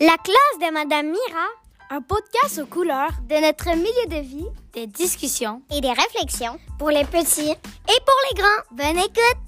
La classe de Madame Mira, Un podcast aux couleurs. De notre milieu de vie. Des discussions. Et des réflexions. Pour les petits. Et pour les grands. Bonne écoute!